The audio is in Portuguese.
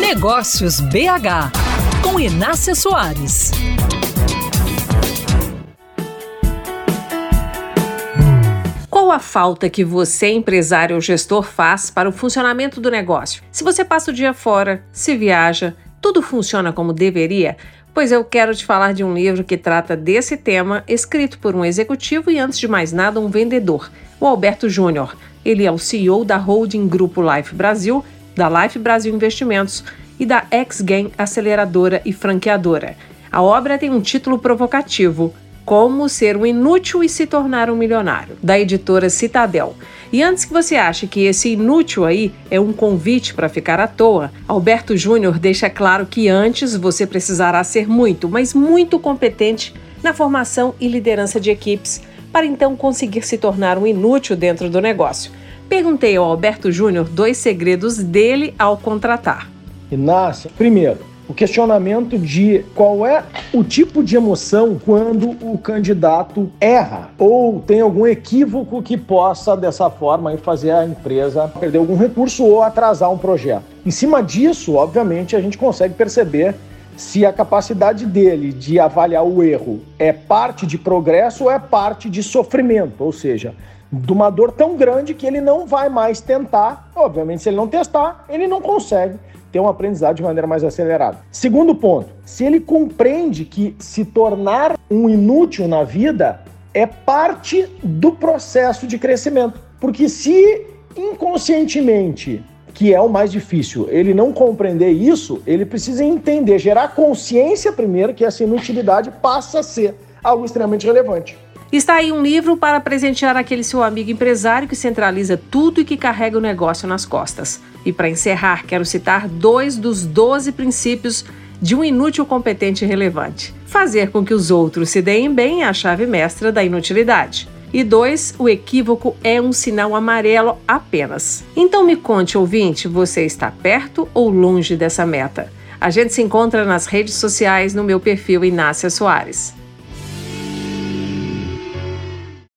Negócios BH, com Inácia Soares. Qual a falta que você, empresário ou gestor, faz para o funcionamento do negócio? Se você passa o dia fora, se viaja, tudo funciona como deveria? Pois eu quero te falar de um livro que trata desse tema, escrito por um executivo e, antes de mais nada, um vendedor, o Alberto Júnior. Ele é o CEO da holding Grupo Life Brasil, da Life Brasil Investimentos e da X-Gain Aceleradora e Franqueadora. A obra tem um título provocativo: Como Ser um Inútil e Se Tornar um Milionário, da editora Citadel. E antes que você ache que esse inútil aí é um convite para ficar à toa, Alberto Júnior deixa claro que antes você precisará ser muito, mas muito competente na formação e liderança de equipes, para então conseguir se tornar um inútil dentro do negócio. Perguntei ao Alberto Júnior dois segredos dele ao contratar. Inácia, primeiro, o questionamento de qual é o tipo de emoção quando o candidato erra ou tem algum equívoco que possa, dessa forma, fazer a empresa perder algum recurso ou atrasar um projeto. Em cima disso, obviamente, a gente consegue perceber se a capacidade dele de avaliar o erro é parte de progresso ou é parte de sofrimento, ou seja, de uma dor tão grande que ele não vai mais tentar. Obviamente, se ele não testar, ele não consegue ter um aprendizado de maneira mais acelerada. Segundo ponto, se ele compreende que se tornar um inútil na vida é parte do processo de crescimento. Porque se inconscientemente, que é o mais difícil, ele não compreender isso, ele precisa entender, gerar consciência primeiro que essa inutilidade passa a ser algo extremamente relevante. Está aí um livro para presentear aquele seu amigo empresário que centraliza tudo e que carrega o negócio nas costas. E para encerrar, quero citar dois dos 12 princípios de um inútil competente e relevante. Fazer com que os outros se deem bem é a chave mestra da inutilidade. E dois, o equívoco é um sinal amarelo apenas. Então me conte, ouvinte, você está perto ou longe dessa meta? A gente se encontra nas redes sociais no meu perfil Inácia Soares.